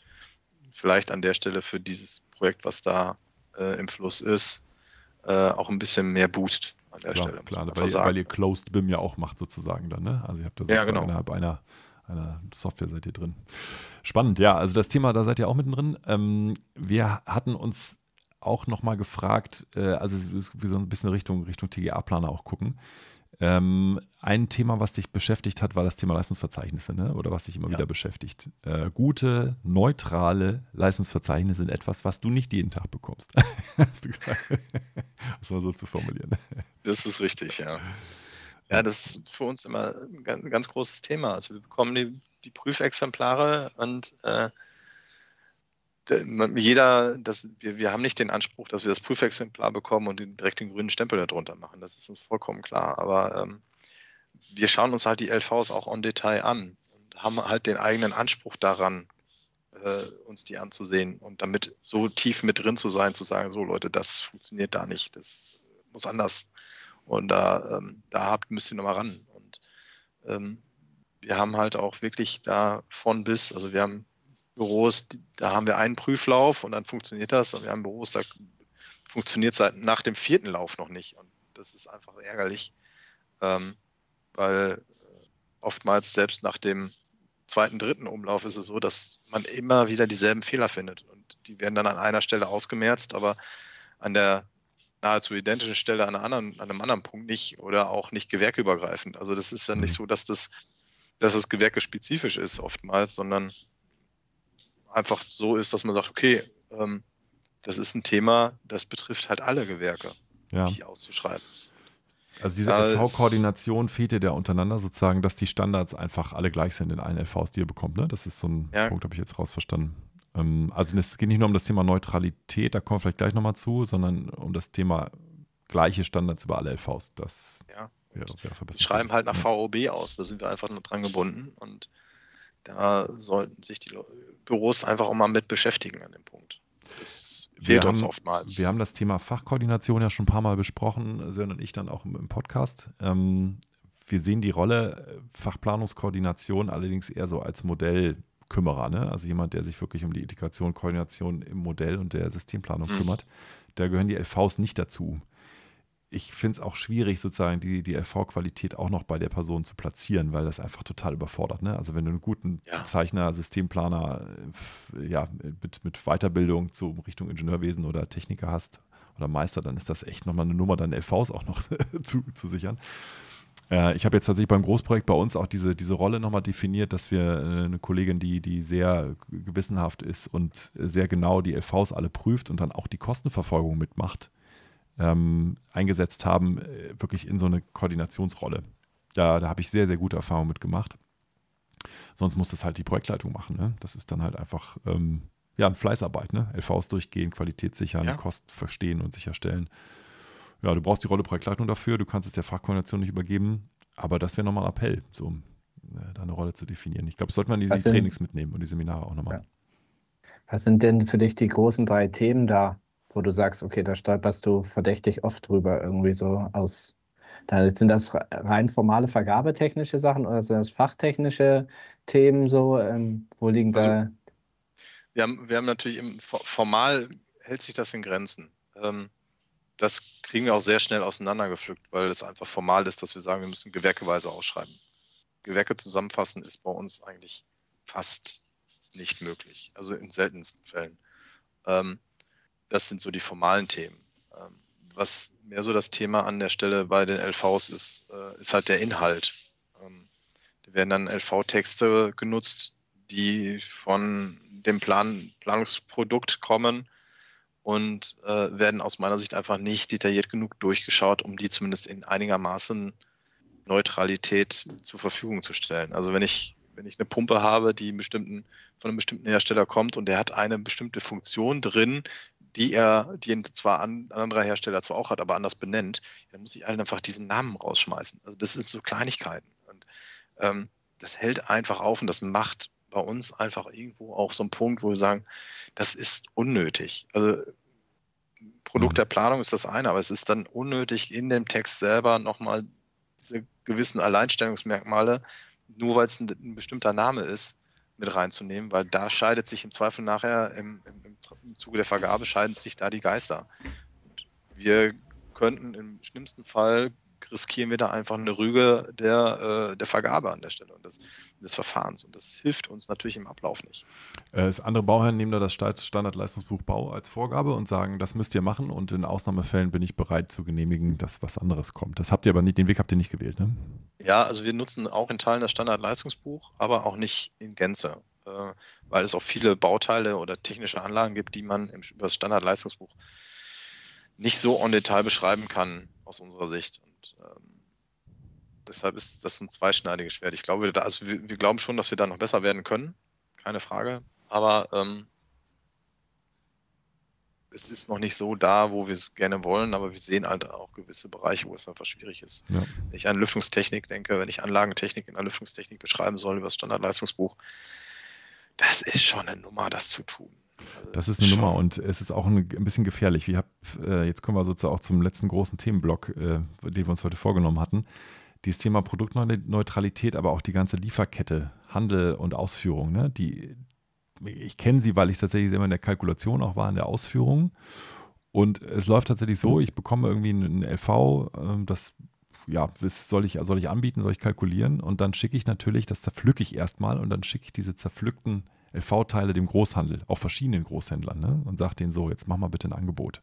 vielleicht an der Stelle für dieses Projekt, was da äh, im Fluss ist, äh, auch ein bisschen mehr Boost an der klar, Stelle. Klar, weil, weil, ihr Closed BIM ja auch macht sozusagen dann, ne? Also ihr habt da ja, genau. innerhalb einer, einer Software seid ihr drin. Spannend, ja, also das Thema, da seid ihr auch mittendrin. Ähm, wir hatten uns auch nochmal gefragt, äh, also wir so ein bisschen Richtung, Richtung TGA-Planer auch gucken. Ähm, ein Thema, was dich beschäftigt hat, war das Thema Leistungsverzeichnisse, ne? oder was dich immer ja. wieder beschäftigt. Äh, gute, neutrale Leistungsverzeichnisse sind etwas, was du nicht jeden Tag bekommst. Hast du gesagt? das mal so zu formulieren. Das ist richtig, ja. Ja, das ist für uns immer ein ganz, großes Thema. Also wir bekommen die, die Prüfexemplare und äh, jeder, das, wir, wir haben nicht den Anspruch, dass wir das Prüfexemplar bekommen und direkt den grünen Stempel darunter machen. Das ist uns vollkommen klar. Aber ähm, wir schauen uns halt die LVs auch on Detail an und haben halt den eigenen Anspruch daran, äh, uns die anzusehen und damit so tief mit drin zu sein, zu sagen, so Leute, das funktioniert da nicht, das muss anders. Und da, ähm, da habt, müsst ihr nochmal ran. Und ähm, wir haben halt auch wirklich da von bis, also wir haben Büros, da haben wir einen Prüflauf und dann funktioniert das. Und wir haben Büros, da funktioniert es seit nach dem vierten Lauf noch nicht. Und das ist einfach ärgerlich, ähm, weil äh, oftmals selbst nach dem zweiten, dritten Umlauf ist es so, dass man immer wieder dieselben Fehler findet. Und die werden dann an einer Stelle ausgemerzt, aber an der nahezu identischen Stelle an, anderen, an einem anderen Punkt nicht oder auch nicht gewerkeübergreifend. Also das ist dann nicht mhm. so, dass das, dass es gewerkespezifisch ist oftmals, sondern einfach so ist, dass man sagt, okay, ähm, das ist ein Thema, das betrifft halt alle Gewerke, ja. die auszuschreiben Also diese LV-Koordination fehlt dir da untereinander sozusagen, dass die Standards einfach alle gleich sind in allen LVs, die ihr bekommt. Ne? Das ist so ein ja. Punkt, habe ich jetzt rausverstanden. Ähm, also es geht nicht nur um das Thema Neutralität, da kommen wir vielleicht gleich nochmal zu, sondern um das Thema gleiche Standards über alle LVs. Das ja. wäre, wäre Wir schreiben halt nach VOB aus, da sind wir einfach nur dran gebunden und da sollten sich die Büros einfach auch mal mit beschäftigen an dem Punkt. Das fehlt uns oftmals. Wir haben das Thema Fachkoordination ja schon ein paar Mal besprochen, Sören und ich dann auch im, Podcast. Ähm, wir sehen die Rolle Fachplanungskoordination allerdings eher so als Modellkümmerer, ne? also jemand, der sich wirklich um die Integration, Koordination im Modell und der Systemplanung mhm. kümmert. Da gehören die LVs nicht dazu ich finde es auch schwierig, sozusagen die, die LV-Qualität auch noch bei der Person zu platzieren, weil das einfach total überfordert. Ne? Also wenn du einen guten ja. Zeichner, Systemplaner äh, ja, mit, mit Weiterbildung zu Richtung Ingenieurwesen oder Techniker hast oder Meister, dann ist das echt nochmal eine Nummer, deine LVs auch noch zu, zu sichern. Äh, ich habe jetzt tatsächlich beim Großprojekt bei uns auch diese, diese Rolle nochmal definiert, dass wir äh, eine Kollegin, die, die sehr gewissenhaft ist und sehr genau die LVs alle prüft und dann auch die Kostenverfolgung mitmacht ähm, eingesetzt haben, äh, wirklich in so eine Koordinationsrolle. Da, da habe ich sehr, sehr gute Erfahrungen mit gemacht. Sonst muss das halt die Projektleitung machen. Ne? Das ist dann halt einfach ähm, ja, eine Fleißarbeit. Ne? LVs durchgehen, Qualität sichern, ja. Kosten verstehen und sicherstellen. Ja, du brauchst die Rolle Projektleitung dafür, du kannst es der Fachkoordination nicht übergeben, aber das wäre nochmal ein Appell, so äh, da eine Rolle zu definieren. Ich glaube, das sollte man in die Trainings mitnehmen und die Seminare auch nochmal. Ja. Was sind denn für dich die großen drei Themen da, wo du sagst, okay, da stolperst du verdächtig oft drüber, irgendwie so aus. Da sind das rein formale vergabetechnische Sachen oder sind das fachtechnische Themen so? Ähm, wo liegen also, da? Wir haben, wir haben natürlich im, formal hält sich das in Grenzen. Ähm, das kriegen wir auch sehr schnell auseinandergepflückt, weil es einfach formal ist, dass wir sagen, wir müssen gewerkeweise ausschreiben. Gewerke zusammenfassen ist bei uns eigentlich fast nicht möglich, also in seltensten Fällen. Ähm, das sind so die formalen Themen. Ähm, was mehr so das Thema an der Stelle bei den LVs ist, äh, ist halt der Inhalt. Ähm, da werden dann LV-Texte genutzt, die von dem Plan Planungsprodukt kommen und äh, werden aus meiner Sicht einfach nicht detailliert genug durchgeschaut, um die zumindest in einigermaßen Neutralität zur Verfügung zu stellen. Also wenn ich wenn ich eine Pumpe habe, die bestimmten, von einem bestimmten Hersteller kommt und der hat eine bestimmte Funktion drin, die er, die zwar an, anderer Hersteller zwar auch hat, aber anders benennt, dann muss ich einfach diesen Namen rausschmeißen. Also das sind so Kleinigkeiten. Und ähm, das hält einfach auf und das macht bei uns einfach irgendwo auch so einen Punkt, wo wir sagen, das ist unnötig. Also Produkt der mhm. Planung ist das eine, aber es ist dann unnötig, in dem Text selber nochmal diese gewissen Alleinstellungsmerkmale, nur weil es ein, ein bestimmter Name ist, mit reinzunehmen, weil da scheidet sich im Zweifel nachher im, im, im Zuge der Vergabe scheiden sich da die Geister. Und wir könnten im schlimmsten Fall riskieren wir da einfach eine Rüge der, äh, der Vergabe an der Stelle und des, des, Verfahrens. Und das hilft uns natürlich im Ablauf nicht. Äh, das andere Bauherren nehmen da das Standardleistungsbuch Bau als Vorgabe und sagen, das müsst ihr machen und in Ausnahmefällen bin ich bereit zu genehmigen, dass was anderes kommt. Das habt ihr aber nicht, den Weg habt ihr nicht gewählt, ne? Ja, also wir nutzen auch in Teilen das Standardleistungsbuch, aber auch nicht in Gänze, äh, weil es auch viele Bauteile oder technische Anlagen gibt, die man im, über das Standardleistungsbuch nicht so en Detail beschreiben kann aus unserer Sicht. Und ähm, deshalb ist das ein zweischneidiges Schwert. Ich glaube, da, also wir, wir, glauben schon, dass wir da noch besser werden können, keine Frage. Aber ähm, es ist noch nicht so da, wo wir es gerne wollen, aber wir sehen halt auch gewisse Bereiche, wo es einfach schwierig ist. Ja. Wenn ich an Lüftungstechnik denke, wenn ich Anlagentechnik in der Lüftungstechnik beschreiben soll über das Standardleistungsbuch, das ist schon eine Nummer, das zu tun. Also das ist eine schon. Nummer und es ist auch ein, ein bisschen gefährlich. Wir hab, äh, jetzt kommen wir sozusagen auch zum letzten großen Themenblock, äh, den wir uns heute vorgenommen hatten. Dieses Thema Produktneutralität, aber auch die ganze Lieferkette, Handel und Ausführung. Ne? Die, ich kenne sie, weil ich tatsächlich immer in der Kalkulation auch war, in der Ausführung. Und es läuft tatsächlich so, ich bekomme irgendwie ein LV, ähm, das ja, soll ich, soll ich anbieten, soll ich kalkulieren und dann schicke ich natürlich, das zerpflücke ich erstmal und dann schicke ich diese zerpflückten LV-Teile dem Großhandel, auch verschiedenen Großhändlern ne? und sage denen so, jetzt mach mal bitte ein Angebot.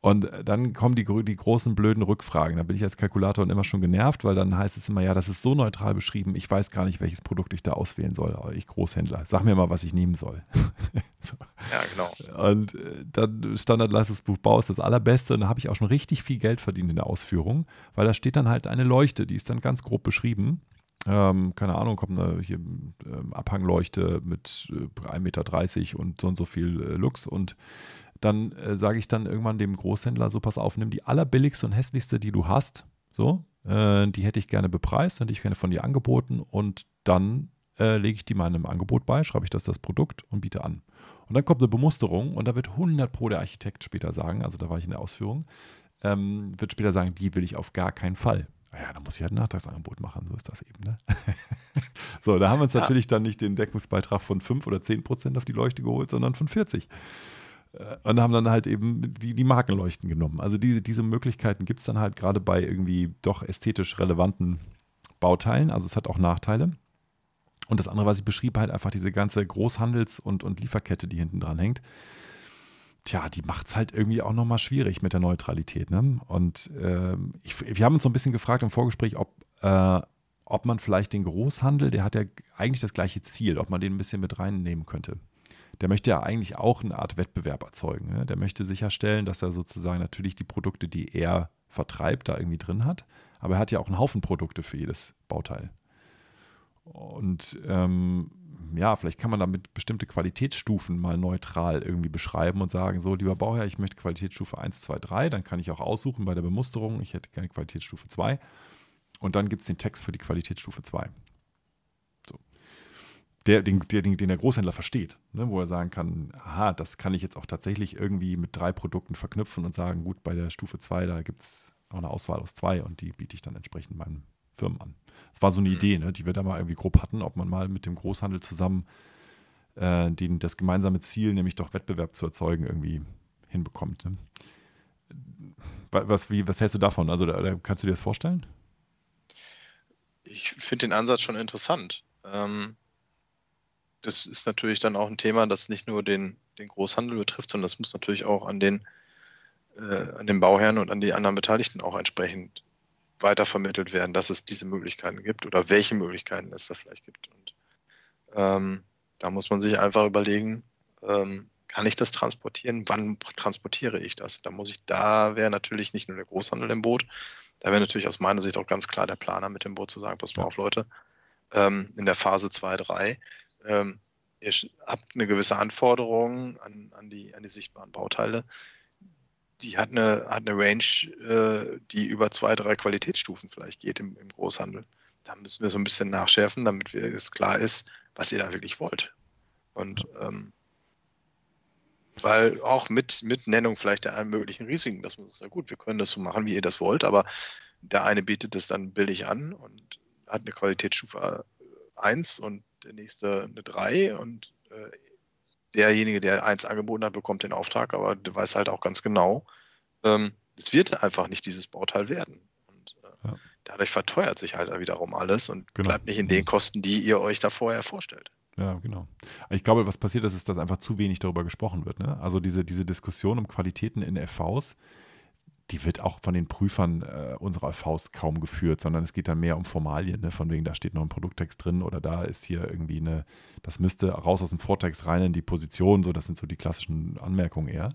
Und dann kommen die, die großen blöden Rückfragen. Da bin ich als Kalkulator immer schon genervt, weil dann heißt es immer, ja, das ist so neutral beschrieben, ich weiß gar nicht, welches Produkt ich da auswählen soll. Ich Großhändler, sag mir mal, was ich nehmen soll. so. Ja, genau. Und äh, dann Standardleistungsbuch Bau ist das allerbeste und da habe ich auch schon richtig viel Geld verdient in der Ausführung, weil da steht dann halt eine Leuchte, die ist dann ganz grob beschrieben. Ähm, keine Ahnung, kommt eine hier, ähm, Abhangleuchte mit äh, 1,30 Meter und so und so viel äh, Lux und dann äh, sage ich dann irgendwann dem Großhändler so, pass auf, nimm die allerbilligste und hässlichste, die du hast, so, äh, die hätte ich gerne bepreist und ich gerne von dir angeboten und dann äh, lege ich die meinem Angebot bei, schreibe ich das das Produkt und biete an. Und dann kommt eine Bemusterung und da wird 100 pro der Architekt später sagen, also da war ich in der Ausführung, ähm, wird später sagen, die will ich auf gar keinen Fall. Ja, dann muss ich halt ein Nachtragsangebot machen, so ist das eben. Ne? so, da haben wir uns ja. natürlich dann nicht den Deckungsbeitrag von 5 oder 10 Prozent auf die Leuchte geholt, sondern von 40 und haben dann halt eben die, die Markenleuchten genommen. Also diese, diese Möglichkeiten gibt es dann halt gerade bei irgendwie doch ästhetisch relevanten Bauteilen. Also es hat auch Nachteile. Und das andere, was ich beschrieb, halt einfach diese ganze Großhandels- und, und Lieferkette, die hinten dran hängt. Tja, die macht es halt irgendwie auch nochmal schwierig mit der Neutralität. Ne? Und äh, ich, wir haben uns so ein bisschen gefragt im Vorgespräch, ob, äh, ob man vielleicht den Großhandel, der hat ja eigentlich das gleiche Ziel, ob man den ein bisschen mit reinnehmen könnte der möchte ja eigentlich auch eine Art Wettbewerb erzeugen. Ne? Der möchte sicherstellen, dass er sozusagen natürlich die Produkte, die er vertreibt, da irgendwie drin hat. Aber er hat ja auch einen Haufen Produkte für jedes Bauteil. Und ähm, ja, vielleicht kann man damit bestimmte Qualitätsstufen mal neutral irgendwie beschreiben und sagen, so, lieber Bauherr, ich möchte Qualitätsstufe 1, 2, 3, dann kann ich auch aussuchen bei der Bemusterung, ich hätte gerne Qualitätsstufe 2 und dann gibt es den Text für die Qualitätsstufe 2 der, den, der, den der Großhändler versteht, ne, wo er sagen kann, aha, das kann ich jetzt auch tatsächlich irgendwie mit drei Produkten verknüpfen und sagen, gut, bei der Stufe 2, da gibt es auch eine Auswahl aus zwei und die biete ich dann entsprechend meinen Firmen an. Das war so eine mhm. Idee, ne, die wir da mal irgendwie grob hatten, ob man mal mit dem Großhandel zusammen äh, den, das gemeinsame Ziel, nämlich doch Wettbewerb zu erzeugen, irgendwie hinbekommt. Ne? Was, wie, was hältst du davon? Also da, da kannst du dir das vorstellen? Ich finde den Ansatz schon interessant. Ähm, das ist natürlich dann auch ein Thema, das nicht nur den, den Großhandel betrifft, sondern das muss natürlich auch an den, äh, an den Bauherren und an die anderen Beteiligten auch entsprechend weitervermittelt werden, dass es diese Möglichkeiten gibt oder welche Möglichkeiten es da vielleicht gibt. Und ähm, da muss man sich einfach überlegen, ähm, kann ich das transportieren? Wann transportiere ich das? Da muss ich, da wäre natürlich nicht nur der Großhandel im Boot, da wäre natürlich aus meiner Sicht auch ganz klar der Planer mit dem Boot zu sagen, pass mal auf, Leute, ähm, in der Phase 2, 3 ähm, ihr habt eine gewisse Anforderung an, an, die, an die sichtbaren Bauteile. Die hat eine, hat eine Range, äh, die über zwei, drei Qualitätsstufen vielleicht geht im, im Großhandel. Da müssen wir so ein bisschen nachschärfen, damit es klar ist, was ihr da wirklich wollt. Und ähm, weil auch mit, mit Nennung vielleicht der allen möglichen Risiken, das muss ja gut, wir können das so machen, wie ihr das wollt, aber der eine bietet es dann billig an und hat eine Qualitätsstufe 1 und der nächste eine 3 und äh, derjenige, der 1 angeboten hat, bekommt den Auftrag, aber der weiß halt auch ganz genau, ähm, es wird einfach nicht dieses Bauteil werden. Und äh, ja. dadurch verteuert sich halt wiederum alles und genau. bleibt nicht in den Kosten, die ihr euch da vorher vorstellt. Ja, genau. Ich glaube, was passiert ist, ist, dass einfach zu wenig darüber gesprochen wird. Ne? Also diese, diese Diskussion um Qualitäten in FVs, die wird auch von den Prüfern äh, unserer Faust kaum geführt, sondern es geht dann mehr um Formalien, ne? von wegen, da steht noch ein Produkttext drin oder da ist hier irgendwie eine, das müsste raus aus dem Vortext rein in die Position, so das sind so die klassischen Anmerkungen eher.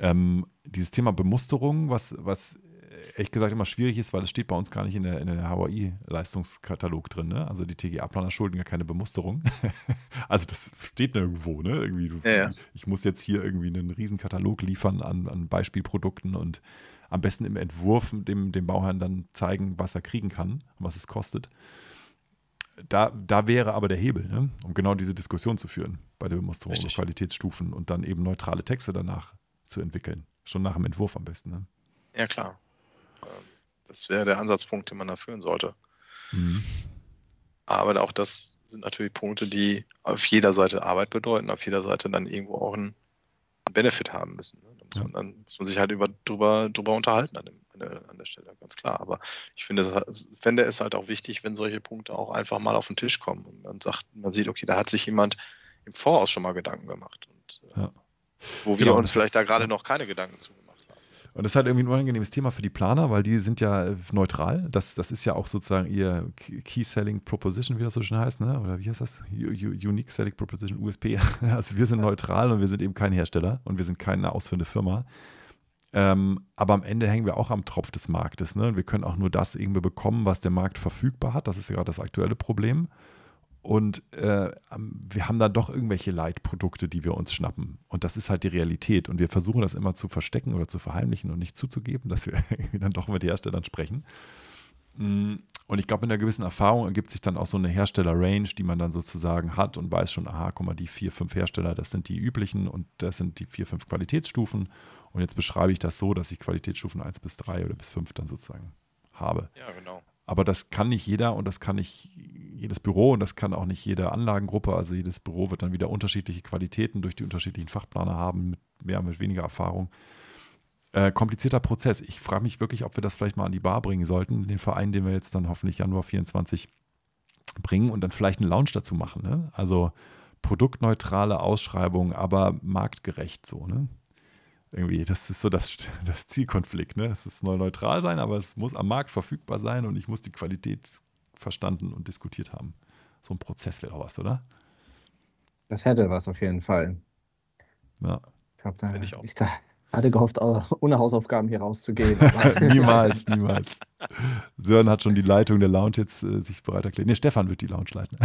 Ähm, dieses Thema Bemusterung, was, was ehrlich gesagt immer schwierig ist, weil es steht bei uns gar nicht in der, in der HWI-Leistungskatalog drin. Ne? Also die TGA-Planer schulden ja keine Bemusterung. also das steht nirgendwo. Ne? Irgendwie, du, Ja, ja. Ich muss jetzt hier irgendwie einen riesen Katalog liefern an, an Beispielprodukten und am besten im Entwurf dem, dem Bauherrn dann zeigen, was er kriegen kann und was es kostet. Da, da wäre aber der Hebel, ne? um genau diese Diskussion zu führen bei der Bemusterung und Richtig. Qualitätsstufen und dann eben neutrale Texte danach zu entwickeln. Schon nach dem Entwurf am besten. Ne? Ja, klar. Das wäre der Ansatzpunkt, den man da führen sollte. Mhm. Aber auch das sind natürlich Punkte, die auf jeder Seite Arbeit bedeuten, auf jeder Seite dann irgendwo auch einen Benefit haben müssen. ne? Da muss Ja. dann muss man sich halt über, drüber, drüber unterhalten an, dem, an, der, an der Stelle, ganz klar. Aber ich finde, fände es halt auch wichtig, wenn solche Punkte auch einfach mal auf den Tisch kommen und man sagt, man sieht, okay, da hat sich jemand im Voraus schon mal Gedanken gemacht. Und, äh, Ja. Wo wir Genau, uns vielleicht da gerade noch keine Gedanken zu gemacht haben. Und das ist halt irgendwie ein unangenehmes Thema für die Planer, weil die sind ja äh, neutral. Das, das ist ja auch sozusagen ihr Key Selling Proposition, wie das so schön heißt, ne? oder wie heißt das? Unique Selling Proposition, USP. Also wir sind neutral und wir sind eben kein Hersteller und wir sind keine ausführende Firma. Ähm, aber am Ende hängen wir auch am Tropf des Marktes. Ne? Und wir können auch nur das irgendwie bekommen, was der Markt verfügbar hat. Das ist ja gerade das aktuelle Problem. Und äh, wir haben dann doch irgendwelche Leitprodukte, die wir uns schnappen. Und das ist halt die Realität. Und wir versuchen das immer zu verstecken oder zu verheimlichen und nicht zuzugeben, dass wir dann doch mit Herstellern sprechen. Mm, Und ich glaube, mit einer gewissen Erfahrung ergibt sich dann auch so eine Hersteller-Range, die man dann sozusagen hat und weiß schon, aha, guck mal, die vier, fünf Hersteller, das sind die üblichen und das sind die vier, fünf Qualitätsstufen. Und jetzt beschreibe ich das so, dass ich Qualitätsstufen 1 bis 3 oder bis 5 dann sozusagen habe. Ja, genau. Aber das kann nicht jeder und das kann nicht jedes Büro und das kann auch nicht jede Anlagengruppe. Also jedes Büro wird dann wieder unterschiedliche Qualitäten durch die unterschiedlichen Fachplaner haben, mit mehr, mit weniger Erfahrung. Äh, komplizierter Prozess. Ich frage mich wirklich, ob wir das vielleicht mal an die Bar bringen sollten, den Verein, den wir jetzt dann hoffentlich Januar 24 bringen und dann vielleicht einen Lounge dazu machen. Ne? Also produktneutrale Ausschreibung, aber marktgerecht so. Ne? Irgendwie, das ist so das, das Zielkonflikt. Ne? Es soll neutral sein, aber es muss am Markt verfügbar sein und ich muss die Qualität verstanden und diskutiert haben. So ein Prozess wäre auch was, oder? Das hätte was auf jeden Fall. Ja. Ich, glaub, da, ich auch. ich da, hatte gehofft, ohne Hausaufgaben hier rauszugehen. niemals, niemals. Sören hat schon die Leitung der Lounge jetzt äh, sich bereit erklärt. Nee, Stefan wird die Lounge leiten.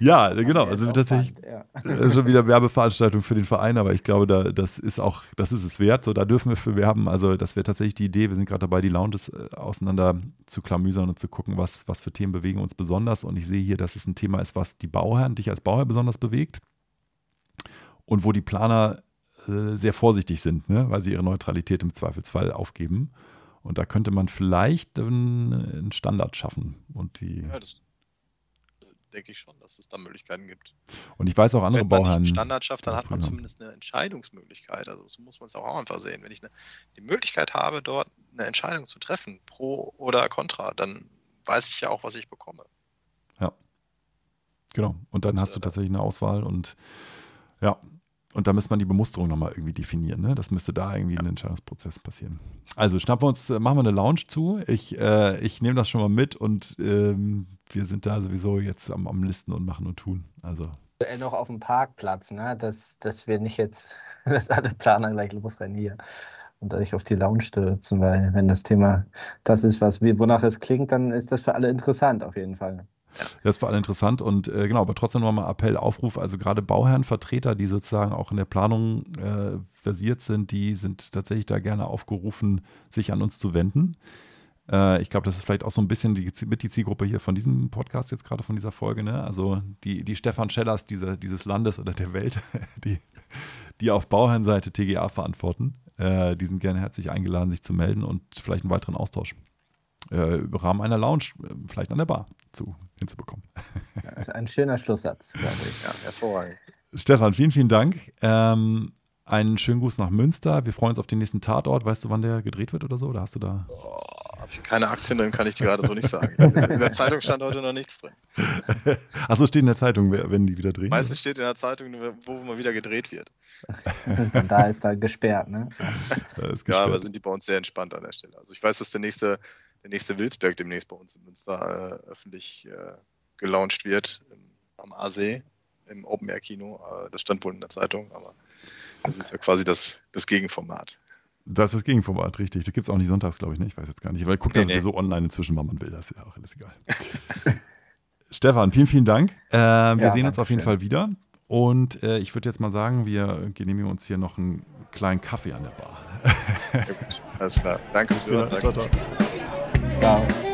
Ja, genau. Also tatsächlich spannend, ja. Das ist schon wieder Werbeveranstaltung für den Verein, aber ich glaube, da, das ist auch, das ist es wert. So, da dürfen wir für werben. Also, das wäre tatsächlich die Idee. Wir sind gerade dabei, die Lounges äh, auseinander zu klamüsern und zu gucken, was, was für Themen bewegen uns besonders. Und ich sehe hier, dass es ein Thema ist, was die Bauherren, dich als Bauherr besonders bewegt. Und wo die Planer äh, sehr vorsichtig sind, ne? weil sie ihre Neutralität im Zweifelsfall aufgeben. Und da könnte man vielleicht einen, Standard schaffen. Und die, Ja, das denke ich schon, dass es da Möglichkeiten gibt. und ich weiß auch andere Wenn man Bauherren. einen Standard schafft, dann hat man Ja. zumindest eine Entscheidungsmöglichkeit. Also so muss man es auch einfach sehen. Wenn ich eine, die Möglichkeit habe, dort eine Entscheidung zu treffen, pro oder contra, dann weiß ich ja auch, was ich bekomme. Genau. Und dann hast du tatsächlich eine Auswahl und ja. Und da müsste man die Bemusterung nochmal irgendwie definieren. Ne? Das müsste da irgendwie ein Entscheidungsprozess passieren. Also schnappen wir uns, äh, machen wir eine Lounge zu. Ich, äh, ich nehme das schon mal mit und ähm, wir sind da sowieso jetzt am, am Listen und machen und tun. Also Aktuell noch auf dem Parkplatz, ne? dass, dass wir nicht jetzt, dass alle Planer gleich losrennen hier und euch auf die Lounge stürzen, weil wenn das Thema das ist, was wir, wonach es klingt, dann ist das für alle interessant auf jeden Fall. Das ist für alle interessant und äh, genau, aber trotzdem nochmal Appell, Aufruf, also gerade Bauherrenvertreter, die sozusagen auch in der Planung äh, versiert sind, die sind tatsächlich da gerne aufgerufen, sich an uns zu wenden. Äh, ich glaube, das ist vielleicht auch so ein bisschen die, mit die Zielgruppe hier von diesem Podcast jetzt gerade von dieser Folge, ne? Also die, die Stefan Schellers diese, dieses Landes oder der Welt, die, die auf Bauherrenseite TGA verantworten, äh, die sind gerne herzlich eingeladen, sich zu melden und vielleicht einen weiteren Austausch äh, im Rahmen einer Lounge, äh, vielleicht an der Bar zu, hinzubekommen. Das ist ein schöner Schlusssatz, glaube ich. Ja, hervorragend. Stefan, vielen, vielen Dank. Ähm, einen schönen Gruß nach Münster. Wir freuen uns auf den nächsten Tatort. Weißt du, wann der gedreht wird oder so? Oder hast du da? Oh, Habe ich keine Aktien drin, kann ich dir gerade so nicht sagen. In der Zeitung stand heute noch nichts drin. Achso, steht in der Zeitung, wenn die wieder drehen. Meistens steht in der Zeitung, wo mal wieder gedreht wird. Von da ist da gesperrt, ne? Äh, ist Ja, aber gesperrt. sind die bei uns sehr entspannt an der Stelle. Also ich weiß, dass der nächste, der nächste Wilsberg demnächst bei uns in Münster äh, öffentlich äh, gelauncht wird im, am Aasee im Open Air Kino. Äh, das stand wohl in der Zeitung, aber das ist ja quasi das, das Gegenformat. Das ist das Gegenformat, richtig. Das gibt es auch nicht sonntags, glaube ich, nicht. Ich weiß jetzt gar nicht. Weil guckt nee, das nee. so online inzwischen, wann man will. Das ist ja auch alles egal. Stefan, vielen, vielen Dank. Äh, wir ja, sehen uns auf jeden schön. Fall wieder. Und äh, ich würde jetzt mal sagen, wir genehmigen uns hier noch einen kleinen Kaffee an der Bar. ja, gut, alles klar. Danke fürs Hören. Ja, go.